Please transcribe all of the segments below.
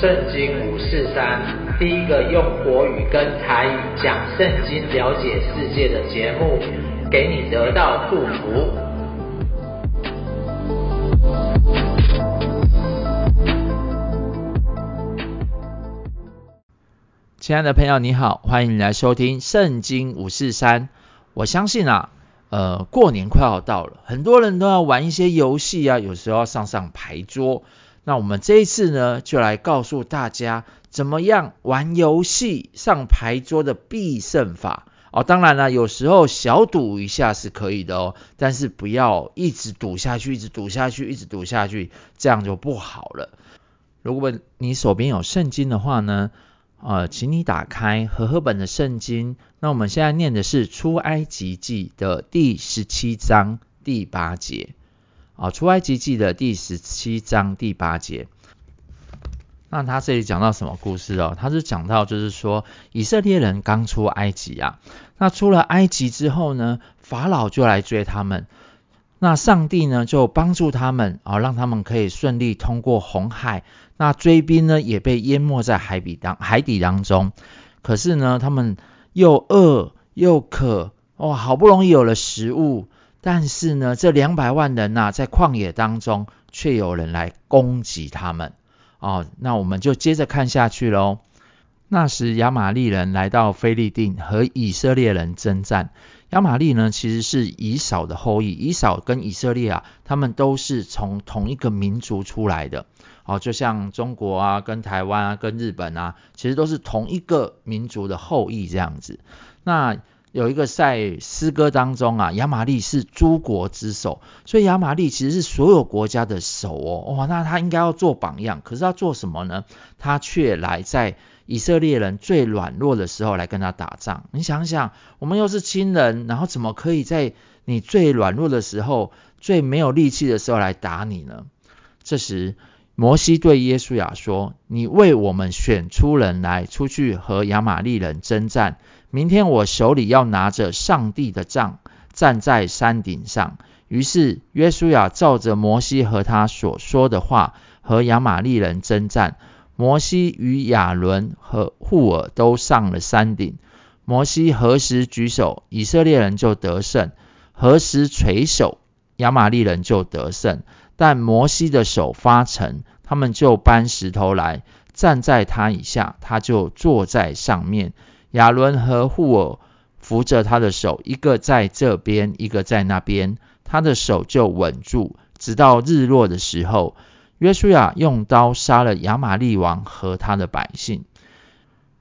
圣经五四三，第一个用国语跟台语讲圣经、了解世界的节目，给你得到祝福。亲爱的朋友，你好，欢迎你来收听圣经五四三。我相信啊，呃，过年快要到了，很多人都要玩一些游戏啊，有时候要上上牌桌。那我们这一次呢，就来告诉大家怎么样玩游戏上牌桌的必胜法哦。当然了，有时候小赌一下是可以的哦，但是不要一直赌下去，一直赌下去，一直赌下去，这样就不好了。如果你手边有圣经的话呢，呃，请你打开和合本的圣经。那我们现在念的是出埃及记的第十七章第八节。啊，出埃及记的第十七章第八节，那他这里讲到什么故事哦？他是讲到就是说，以色列人刚出埃及啊，那出了埃及之后呢，法老就来追他们，那上帝呢就帮助他们啊，让他们可以顺利通过红海，那追兵呢也被淹没在海底当海底当中，可是呢，他们又饿又渴，哇，好不容易有了食物。但是呢，这两百万人呐、啊，在旷野当中，却有人来攻击他们。哦，那我们就接着看下去喽。那时亚玛利人来到非利定和以色列人征战。亚玛利呢，其实是以扫的后裔。以扫跟以色列啊，他们都是从同一个民族出来的。哦，就像中国啊，跟台湾啊，跟日本啊，其实都是同一个民族的后裔这样子。那有一个在诗歌当中啊，亚玛利是诸国之首，所以亚玛利其实是所有国家的首哦。哇，那他应该要做榜样，可是他做什么呢？他却来在以色列人最软弱的时候来跟他打仗。你想想，我们又是亲人，然后怎么可以在你最软弱的时候、最没有力气的时候来打你呢？这时，摩西对耶稣亚说：“你为我们选出人来，出去和亚玛利人征战。”明天我手里要拿着上帝的杖，站在山顶上。于是约书亚照着摩西和他所说的话，和亚玛力人征战。摩西与亚伦和户珥都上了山顶。摩西何时举手，以色列人就得胜；何时垂手，亚玛力人就得胜。但摩西的手发沉，他们就搬石头来，站在他以下，他就坐在上面。亚伦和户珥扶着他的手，一个在这边，一个在那边，他的手就稳住，直到日落的时候。约书亚用刀杀了亚玛利王和他的百姓。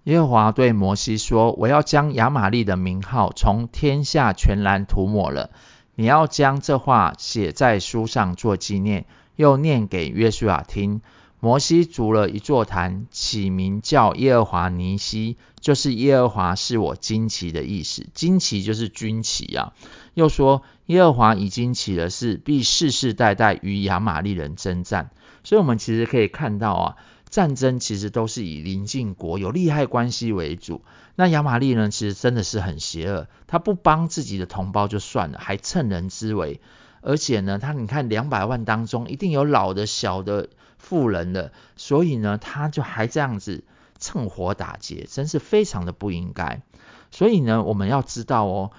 耶和华对摩西说：“我要将亚玛利的名号从天下全然涂抹了。你要将这话写在书上做纪念，又念给约书亚听。”摩西筑了一座坛，起名叫耶和华尼西，就是耶和华是我旌旗的意思。旌旗就是军旗啊。又说耶和华已经起了誓，必世世代代与亚玛利人征战。所以，我们其实可以看到啊，战争其实都是以邻近国有利害关系为主。那亚玛利人其实真的是很邪恶，他不帮自己的同胞就算了，还趁人之危。而且呢，他你看两百万当中，一定有老的、小的。富人的，所以呢，他就还这样子趁火打劫，真是非常的不应该。所以呢，我们要知道哦，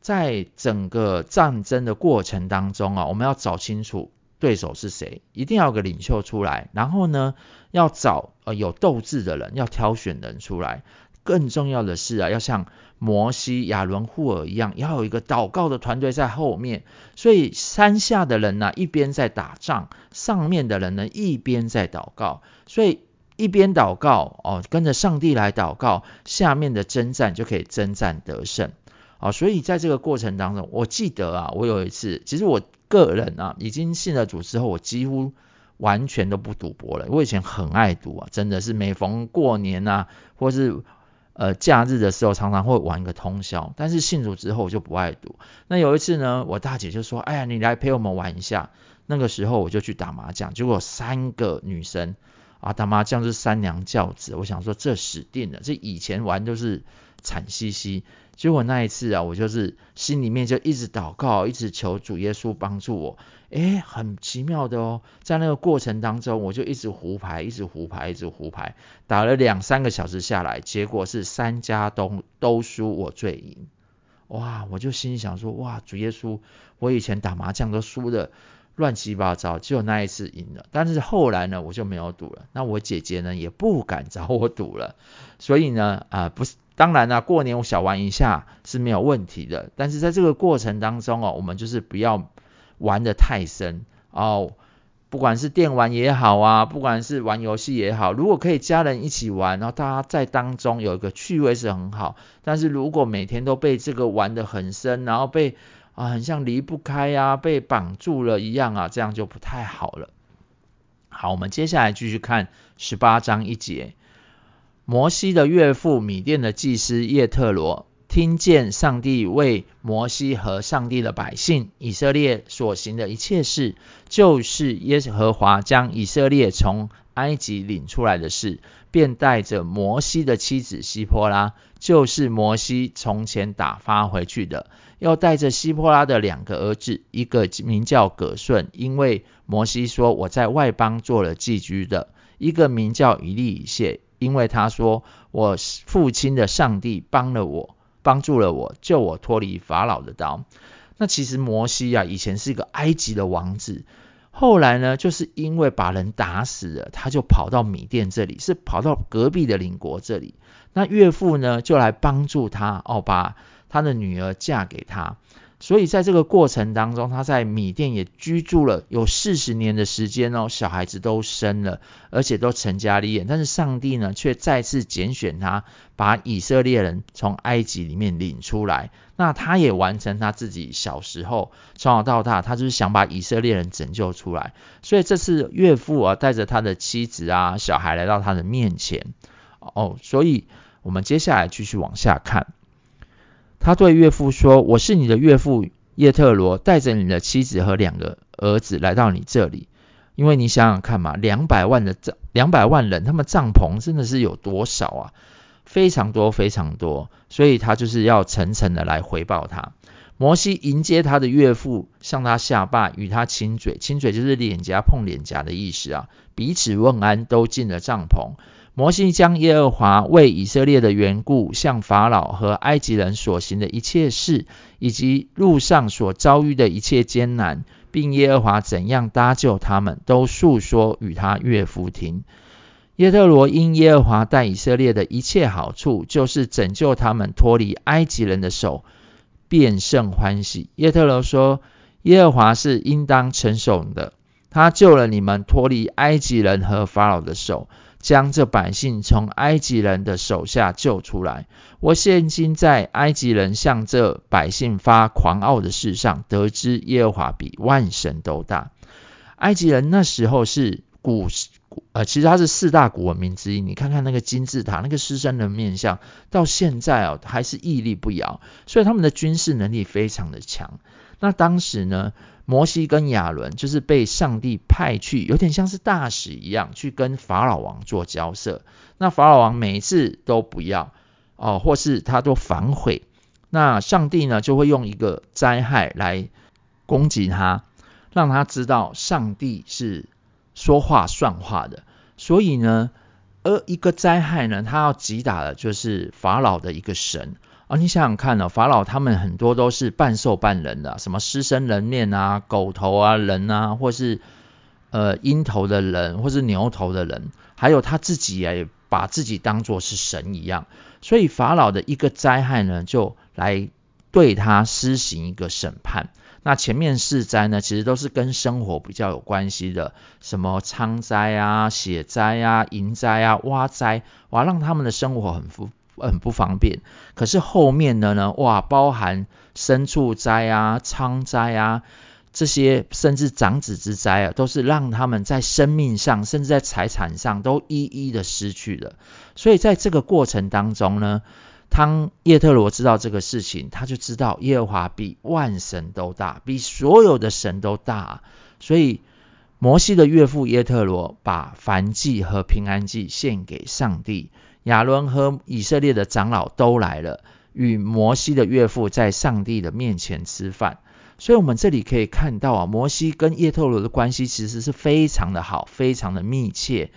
在整个战争的过程当中啊，我们要找清楚对手是谁，一定要有个领袖出来，然后呢，要找呃有斗志的人，要挑选人出来。更重要的是啊，要像摩西、亚伦、户珥一样，要有一个祷告的团队在后面。所以山下的人呢、一边在打仗，上面的人呢，一边在祷告。所以一边祷告哦，跟着上帝来祷告，下面的征战就可以征战得胜。哦，所以在这个过程当中，我记得啊，我有一次，其实我个人啊，已经信了主之后，我几乎完全都不赌博了。我以前很爱赌啊，真的是每逢过年啊，或是呃，假日的时候常常会玩个通宵，但是信主之后我就不爱赌。那有一次呢，我大姐就说：“哎呀，你来陪我们玩一下。”那个时候我就去打麻将，结果三个女生啊，打麻将是三娘教子，我想说这死定了，这以前玩都是惨兮兮，结果那一次啊，我就是心里面就一直祷告，一直求主耶稣帮助我，诶，很奇妙的哦，在那个过程当中，我就一直胡牌，一直胡牌，一直胡牌，打了两三个小时下来，结果是三家都都输，我最赢，哇，我就心想说，哇，主耶稣，我以前打麻将都输的。乱七八糟，只有那一次赢了，但是后来呢，我就没有赌了。那我姐姐呢，也不敢找我赌了。所以呢，啊、不是，当然啦，过年我小玩一下是没有问题的。但是在这个过程当中哦，我们就是不要玩得太深哦。不管是电玩也好啊，不管是玩游戏也好，如果可以家人一起玩，然后大家在当中有一个趣味是很好。但是如果每天都被这个玩得很深，然后被啊，很像离不开呀、啊，被绑住了一样啊，这样就不太好了。好，我们接下来继续看十八章一节。摩西的岳父米甸的祭司叶特罗听见上帝为摩西和上帝的百姓以色列所行的一切事，就是耶和华将以色列从埃及领出来的事，便带着摩西的妻子西波拉，就是摩西从前打发回去的。要带着西波拉的两个儿子，一个名叫葛顺，因为摩西说我在外邦做了寄居的；一个名叫以利以谢，因为他说我父亲的上帝帮了我，帮助了我，救我脱离法老的刀。那其实摩西啊，以前是一个埃及的王子，后来呢，就是因为把人打死了，他就跑到米店这里，是跑到隔壁的邻国这里。那岳父呢，就来帮助他哦，把。他的女儿嫁给他，所以在这个过程当中，他在米甸也居住了有四十年的时间哦，小孩子都生了，而且都成家立业。但是上帝呢，却再次拣选他，把以色列人从埃及里面领出来。那他也完成他自己小时候从小到大，他就是想把以色列人拯救出来。所以这次岳父啊，带着他的妻子啊、小孩来到他的面前哦。所以我们接下来继续往下看。他对岳父说：“我是你的岳父叶特罗，带着你的妻子和两个儿子来到你这里。因为你想想看嘛，两百万的帐，两百万人，他们帐篷真的是有多少啊？非常多，非常多。所以他就是要层层的来回报他。摩西迎接他的岳父，向他下拜，与他亲嘴，亲嘴就是脸颊碰脸颊的意思啊。彼此问安，都进了帐篷。”摩西将耶和华为以色列的缘故，向法老和埃及人所行的一切事，以及路上所遭遇的一切艰难，并耶和华怎样搭救他们，都述说与他岳父听。耶特罗因耶和华待以色列的一切好处，就是拯救他们脱离埃及人的手，便甚欢喜。耶特罗说：“耶和华是应当称颂的，他救了你们脱离埃及人和法老的手。”将这百姓从埃及人的手下救出来。我现今在埃及人向这百姓发狂傲的事上，得知耶和华比万神都大。埃及人那时候是古呃，其实它是四大古文明之一。你看看那个金字塔，那个狮身人面像，到现在哦还是屹立不摇，所以他们的军事能力非常的强。那当时呢，摩西跟亚伦就是被上帝派去，有点像是大使一样，去跟法老王做交涉。那法老王每一次都不要哦，或是他都反悔，那上帝呢就会用一个灾害来攻击他，让他知道上帝是说话算话的。所以呢，而一个灾害呢，他要击打的就是法老的一个神。啊，你想想看呢、法老他们很多都是半兽半人的，什么狮身人面啊、狗头啊、人啊，或是呃鹰头的人，或是牛头的人，还有他自己也把自己当作是神一样，所以法老的一个灾害呢，就来对他施行一个审判。那前面四灾呢，其实都是跟生活比较有关系的，什么疮灾啊、血灾啊、蝇灾啊、蛙灾，哇，让他们的生活很富。很不方便，可是后面的呢？哇，包含牲畜灾啊、仓灾啊，这些甚至长子之灾啊，都是让他们在生命上，甚至在财产上都一一的失去了。所以在这个过程当中呢，当叶特罗知道这个事情，他就知道耶和华比万神都大，比所有的神都大。所以摩西的岳父耶特罗把燔祭和平安祭献给上帝。亚伦和以色列的长老都来了，与摩西的岳父在上帝的面前吃饭。所以，我们这里可以看到啊，摩西跟耶特罗的关系其实是非常的好，非常的密切。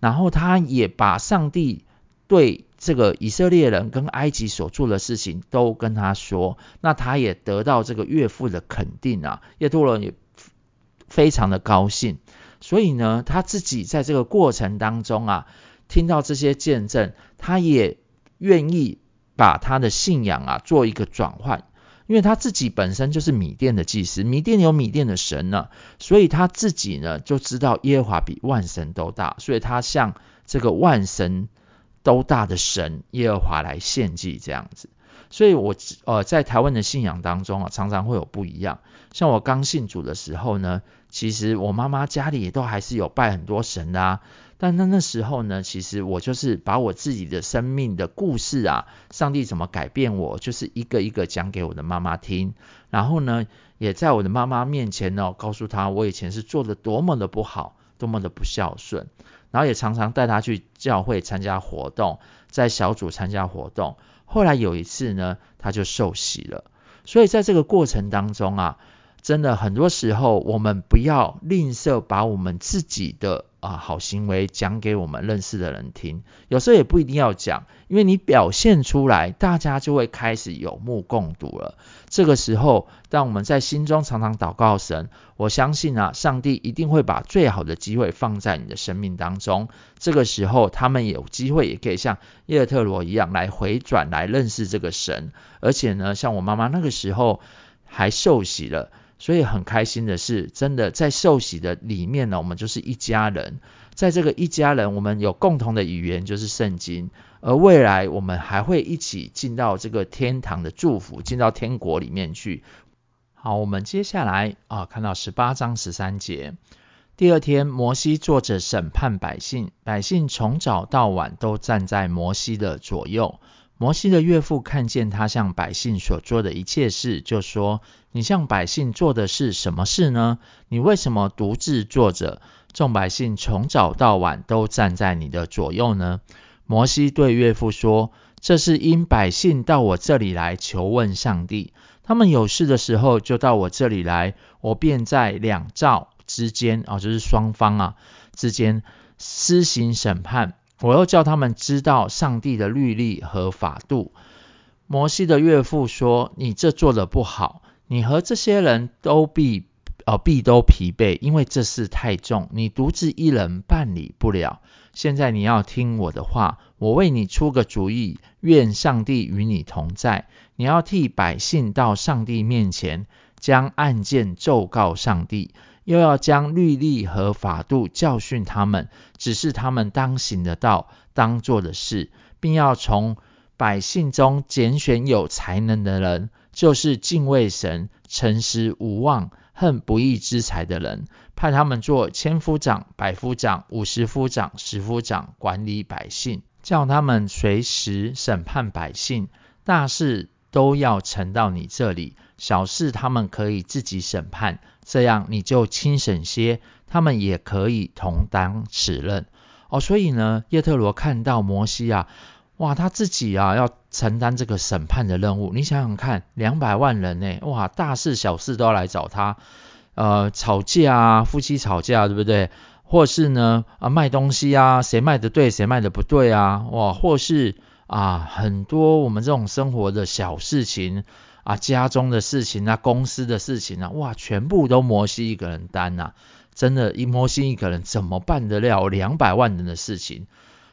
然后，他也把上帝对这个以色列人跟埃及所做的事情都跟他说。那他也得到这个岳父的肯定啊，耶特罗也非常的高兴。所以呢，他自己在这个过程当中啊，听到这些见证，他也愿意把他的信仰啊做一个转换。因为他自己本身就是米甸的祭司，米甸有米甸的神呢，所以他自己呢就知道耶和华比万神都大，所以他向这个万神都大的神耶和华来献祭这样子。所以我呃在台湾的信仰当中啊，常常会有不一样。像我刚信主的时候呢，其实我妈妈家里都还是有拜很多神的啊。但那那时候呢，其实我就是把我自己的生命的故事啊，上帝怎么改变我，就是一个一个讲给我的妈妈听。然后呢，也在我的妈妈面前呢，告诉她我以前是做的多么的不好，多么的不孝顺。然后也常常带她去教会参加活动，在小组参加活动。后来有一次呢，她就受洗了。所以在这个过程当中啊，真的很多时候我们不要吝啬把我们自己的。啊，好行为讲给我们认识的人听，有时候也不一定要讲，因为你表现出来，大家就会开始有目共睹了。这个时候，当我们在心中常常祷告神，我相信啊，上帝一定会把最好的机会放在你的生命当中。这个时候，他们有机会也可以像耶特罗一样来回转，来认识这个神。而且呢，像我妈妈那个时候还受洗了。所以很开心的是，真的在受洗的里面呢，我们就是一家人。在这个一家人，我们有共同的语言，就是圣经。而未来我们还会一起进到这个天堂的祝福，进到天国里面去。好，我们接下来啊，看到十八章十三节。第二天，摩西坐着审判百姓，百姓从早到晚都站在摩西的左右。摩西的岳父看见他向百姓所做的一切事，就说：“你向百姓做的是什么事呢？你为什么独自坐着？众百姓从早到晚都站在你的左右呢？”摩西对岳父说：“这是因百姓到我这里来求问上帝，他们有事的时候就到我这里来，我便在两造之间啊，就是双方啊之间施行审判。”我要叫他们知道上帝的律例和法度。摩西的岳父说：“你这做的不好，你和这些人都必呃必都疲惫，因为这事太重，你独自一人办理不了。现在你要听我的话，我为你出个主意，愿上帝与你同在。你要替百姓到上帝面前，将案件奏告上帝。”又要将律例和法度教训他们，指示他们当行的道、当做的事，并要从百姓中拣选有才能的人，就是敬畏神、诚实无妄、恨不义之财的人，派他们做千夫长、百夫长、五十夫长、十夫长，管理百姓，叫他们随时审判百姓。大事都要呈到你这里，小事他们可以自己审判。这样你就轻省些，他们也可以同当此任哦。所以呢，叶特罗看到摩西啊，哇，他自己啊要承担这个审判的任务。你想想看，两百万人呢，哇，大事小事都要来找他，呃，吵架啊，夫妻吵架，对不对？或是呢，啊，卖东西啊，谁卖的对，谁卖的不对啊？哇，或是啊，很多我们这种生活的小事情。啊，家中的事情啊，公司的事情啊，哇，全部都摩西一个人担呐、真的，一摩西一个人怎么办得了两百万人的事情？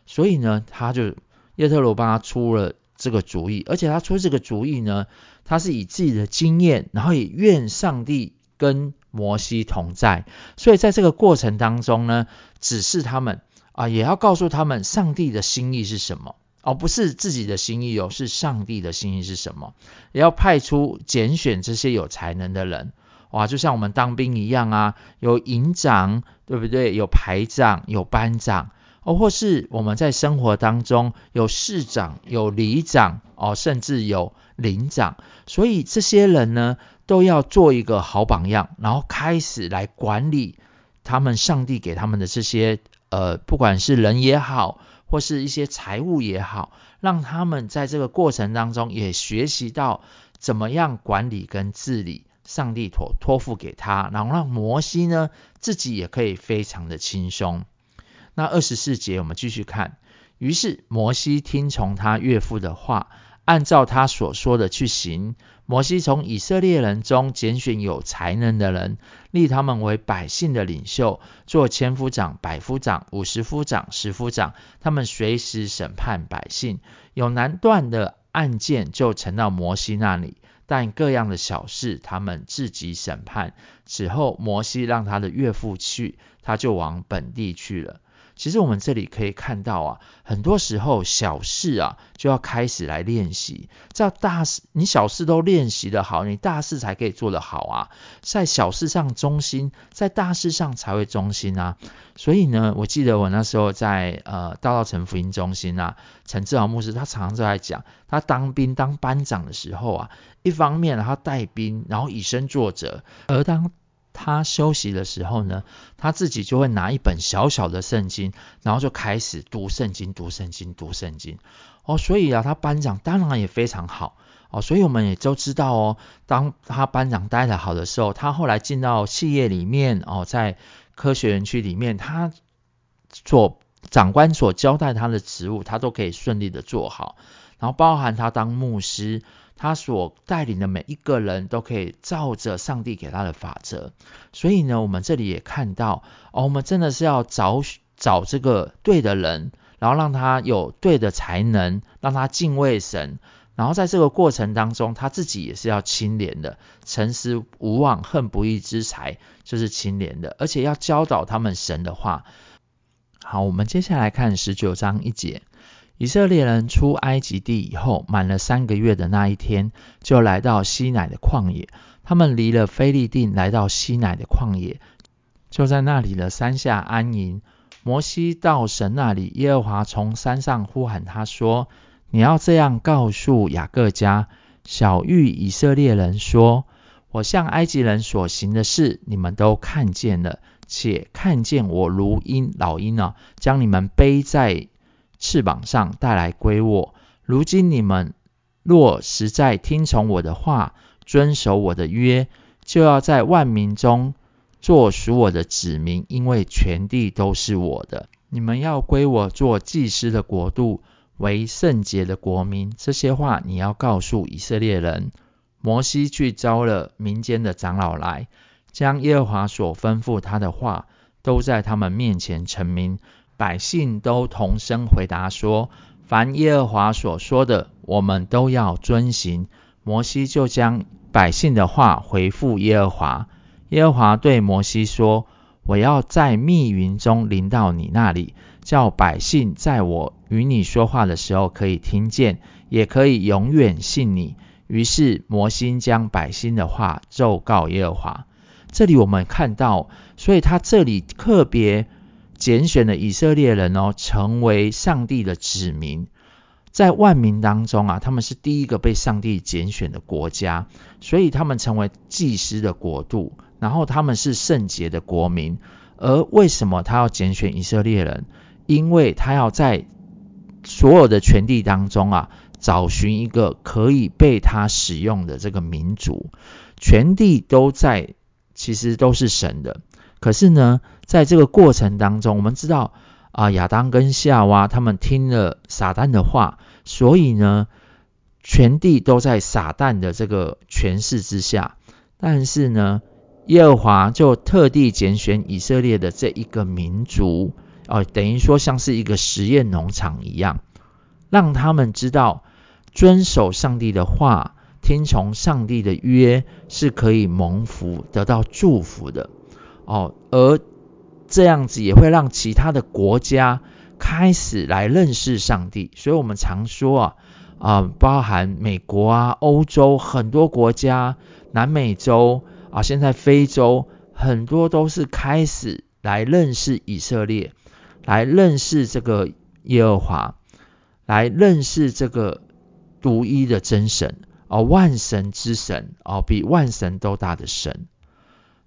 所以呢，他就叶特罗帮他出了这个主意，而且他出这个主意呢，他是以自己的经验，然后也愿上帝跟摩西同在，所以在这个过程当中呢，指示他们啊，也要告诉他们上帝的心意是什么。而、哦、不是自己的心意哦，是上帝的心意是什么？也要派出拣选这些有才能的人，哇，就像我们当兵一样啊，有营长，对不对？有排长，有班长，哦，或是我们在生活当中有市长，有里长，哦，甚至有领长，所以这些人呢，都要做一个好榜样，然后开始来管理他们上帝给他们的这些呃，不管是人也好，或是一些财务也好，让他们在这个过程当中也学习到怎么样管理跟治理。上帝托托付给他，然后让摩西呢自己也可以非常的轻松。那二十四节我们继续看，于是摩西听从他岳父的话，按照他所说的去行。摩西从以色列人中拣选有才能的人，立他们为百姓的领袖，做千夫长、百夫长、五十夫长、十夫长。他们随时审判百姓，有难断的案件就呈到摩西那里。但各样的小事，他们自己审判。此后，摩西让他的岳父去，他就往本地去了。其实我们这里可以看到啊，很多时候小事啊就要开始来练习。在大事，你小事都练习得好，你大事才可以做得好啊。在小事上忠心，在大事上才会忠心啊。所以呢，我记得我那时候在呃大道城福音中心啊，陈志豪牧师他常常在讲，他当兵当班长的时候啊，一方面他带兵，然后以身作则，而当他休息的时候呢，他自己就会拿一本小小的圣经，然后就开始读圣经、读圣经、读圣经。哦，所以啊，他班长当然也非常好哦。所以我们也都知道哦，当他班长待得好的时候，他后来进到企业里面哦，在科学园区里面，他所长官所交代他的职务，他都可以顺利的做好。然后包含他当牧师。他所带领的每一个人都可以照着上帝给他的法则，所以呢，我们这里也看到哦，我们真的是要找找这个对的人，然后让他有对的才能，让他敬畏神，然后在这个过程当中，他自己也是要清廉的，诚实无妄，恨不义之财就是清廉的，而且要教导他们神的话。好，我们接下来看十九章一节。以色列人出埃及地以后，满了三个月的那一天，就来到西乃的旷野。他们离了菲利定，来到西乃的旷野，就在那里的山下安营。摩西到神那里，耶和华从山上呼喊他说：“你要这样告诉雅各家、晓諭以色列人说：我向埃及人所行的事，你们都看见了，且看见我如鹰老鹰啊，将你们背在。”翅膀上带来归我。如今你们若实在听从我的话，遵守我的约，就要在万民中做属我的子民，因为全地都是我的。你们要归我做祭司的国度，为圣洁的国民。这些话你要告诉以色列人。摩西去召了民间的长老来，将耶和华所吩咐他的话，都在他们面前陈明。百姓都同声回答说：“凡耶和华所说的，我们都要遵行。”摩西就将百姓的话回复耶和华。耶和华对摩西说：“我要在密云中临到你那里，叫百姓在我与你说话的时候可以听见，也可以永远信你。”于是摩西将百姓的话奏告耶和华。这里我们看到，所以他这里特别。拣选了以色列人哦，成为上帝的子民，在万民当中啊，他们是第一个被上帝拣选的国家，所以他们成为祭司的国度，然后他们是圣洁的国民。而为什么他要拣选以色列人？因为他要在所有的全地当中啊，找寻一个可以被他使用的这个民族。全地都在，其实都是神的。可是呢，在这个过程当中，我们知道啊，亚当跟夏娃他们听了撒旦的话，所以呢，全地都在撒旦的这个权势之下。但是呢，耶和华就特地拣选以色列的这一个民族，哦、等于说像是一个实验农场一样，让他们知道遵守上帝的话，听从上帝的约，是可以蒙福、得到祝福的。哦，而这样子也会让其他的国家开始来认识上帝，所以我们常说啊，啊、包含美国啊、欧洲很多国家、南美洲啊，现在非洲很多都是开始来认识以色列，来认识这个耶和华，来认识这个独一的真神哦，万神之神哦，比万神都大的神，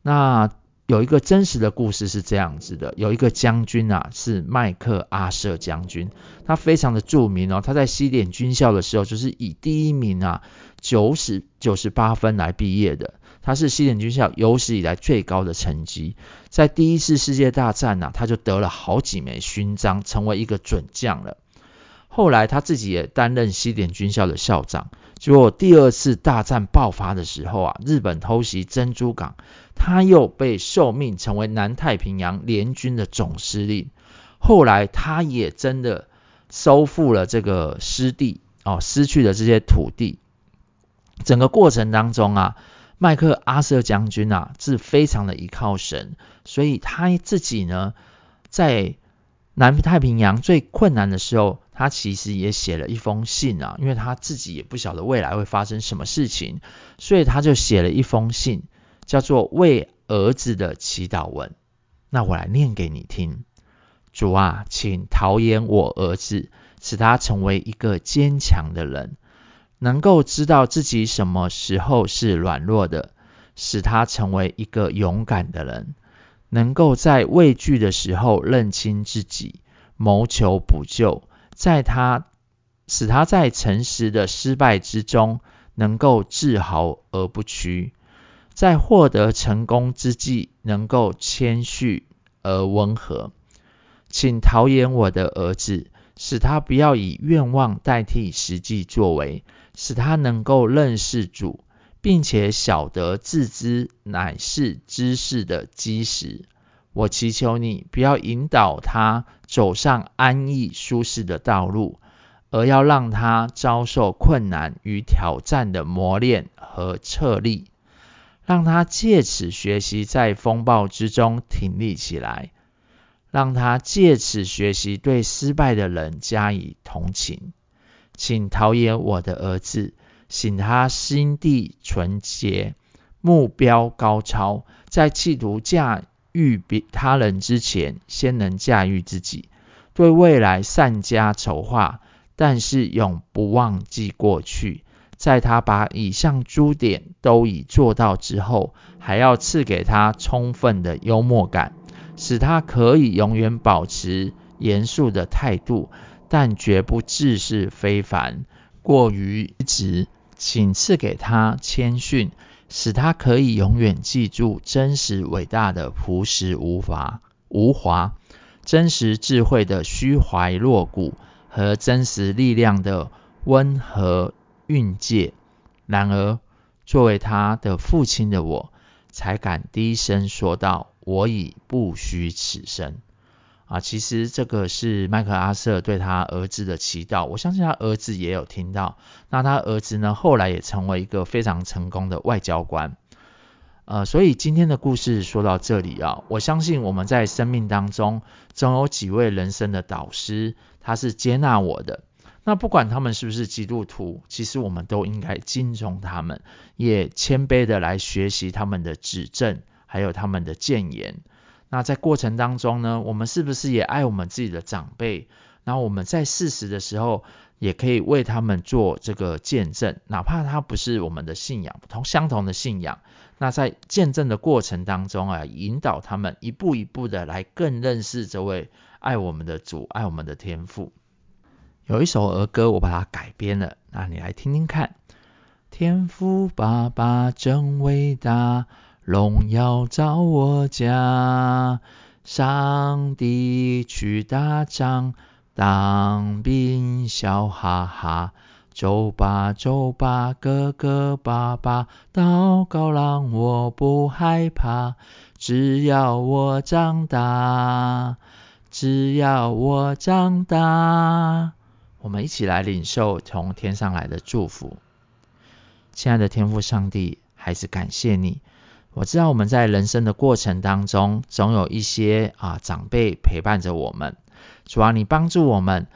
那。有一个真实的故事是这样子的，有一个将军啊，是麦克阿瑟将军，他非常的著名哦。他在西点军校的时候，就是以第一名啊，九十九十八分来毕业的。他是西点军校有史以来最高的成绩。在第一次世界大战呢、啊，他就得了好几枚勋章，成为一个准将了。后来他自己也担任西点军校的校长。结果第二次大战爆发的时候啊，日本偷袭珍珠港，他又被受命成为南太平洋联军的总司令。后来他也真的收复了这个失地哦，失去了这些土地。整个过程当中啊，麦克阿瑟将军啊是非常的依靠神，所以他自己呢，在南太平洋最困难的时候。他其实也写了一封信啊，因为他自己也不晓得未来会发生什么事情，所以他就写了一封信，叫做《为儿子的祈祷文》。那我来念给你听：主啊，请陶冶我儿子，使他成为一个坚强的人，能够知道自己什么时候是软弱的，使他成为一个勇敢的人，能够在畏惧的时候认清自己，谋求补救。在他使他在诚实的失败之中能够自豪而不屈，在获得成功之际能够谦虚而温和。请陶冶我的儿子，使他不要以愿望代替实际作为，使他能够认识主，并且晓得自知乃是知识的基石。我祈求你不要引导他走上安逸舒适的道路，而要让他遭受困难与挑战的磨练和测力，让他借此学习在风暴之中挺立起来，让他借此学习对失败的人加以同情。请陶冶我的儿子，使他心地纯洁，目标高超，在企图驾欲别他人之前，先能驾驭自己，对未来善加筹划，但是永不忘记过去。在他把以上诸点都已做到之后，还要赐给他充分的幽默感，使他可以永远保持严肃的态度，但绝不自视非凡，过于直。请赐给他谦逊。使他可以永远记住真实伟大的朴实无华无华，真实智慧的虚怀若谷和真实力量的温和蕴藉。然而，作为他的父亲的我，才敢低声说道：“我已不虚此生。”啊，其实这个是麦克阿瑟对他儿子的祈祷，我相信他儿子也有听到。那他儿子呢，后来也成为一个非常成功的外交官。呃，所以今天的故事说到这里啊，我相信我们在生命当中总有几位人生的导师，他是接纳我的。那不管他们是不是基督徒，其实我们都应该敬重他们，也谦卑的来学习他们的指正，还有他们的谏言。那在过程当中呢，我们是不是也爱我们自己的长辈？然后我们在事实的时候，也可以为他们做这个见证，哪怕他不是我们的信仰，同相同的信仰。那在见证的过程当中啊，引导他们一步一步的来更认识这位爱我们的主，爱我们的天父。有一首儿歌，我把它改编了，那你来听听看。天父爸爸真伟大。荣耀找我家，上帝去打仗，当兵笑哈哈。走吧走吧，哥哥爸爸，祷告让我不害怕。只要我长大，只要我长大。我们一起来领受从天上来的祝福。亲爱的天父上帝，还是感谢你。我知道我们在人生的过程当中，总有一些啊长辈陪伴着我们。主啊，你帮助我们。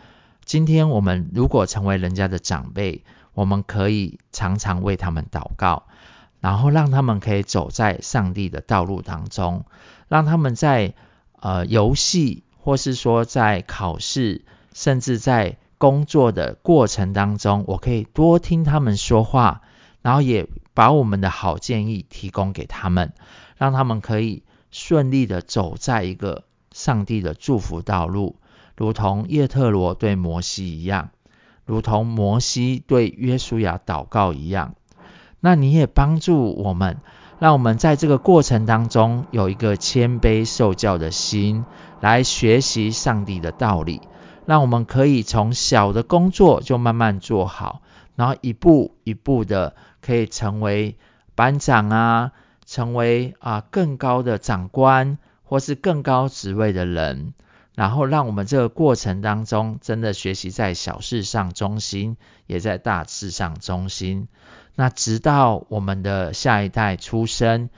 今天我们如果成为人家的长辈，我们可以常常为他们祷告，然后让他们可以走在上帝的道路当中，让他们在呃游戏或是说在考试，甚至在工作的过程当中，我可以多听他们说话，然后也。把我们的好建议提供给他们，让他们可以顺利的走在一个上帝的祝福道路，如同叶特罗对摩西一样，如同摩西对约书亚祷告一样。那你也帮助我们，让我们在这个过程当中有一个谦卑受教的心，来学习上帝的道理，让我们可以从小的工作就慢慢做好，然后一步一步的可以成为班长啊。成为啊更高的长官，或是更高职位的人，然后让我们这个过程当中，真的学习在小事上忠心，也在大事上忠心。那直到我们的下一代出生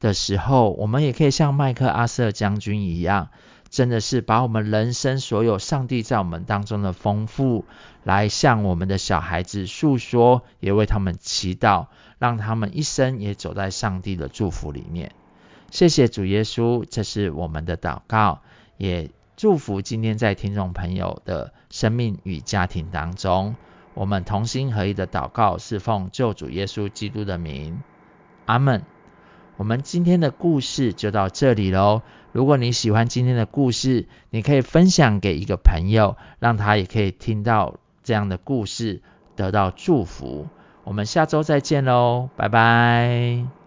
的时候，我们也可以像麦克阿瑟将军一样，真的是把我们人生所有上帝在我们当中的丰富，来向我们的小孩子诉说，也为他们祈祷。让他们一生也走在上帝的祝福里面。谢谢主耶稣，这是我们的祷告，也祝福今天在听众朋友的生命与家庭当中，我们同心合一的祷告，是奉救主耶稣基督的名，阿门。我们今天的故事就到这里喽。如果你喜欢今天的故事，你可以分享给一个朋友，让他也可以听到这样的故事，得到祝福。我们下周再见喽，拜拜。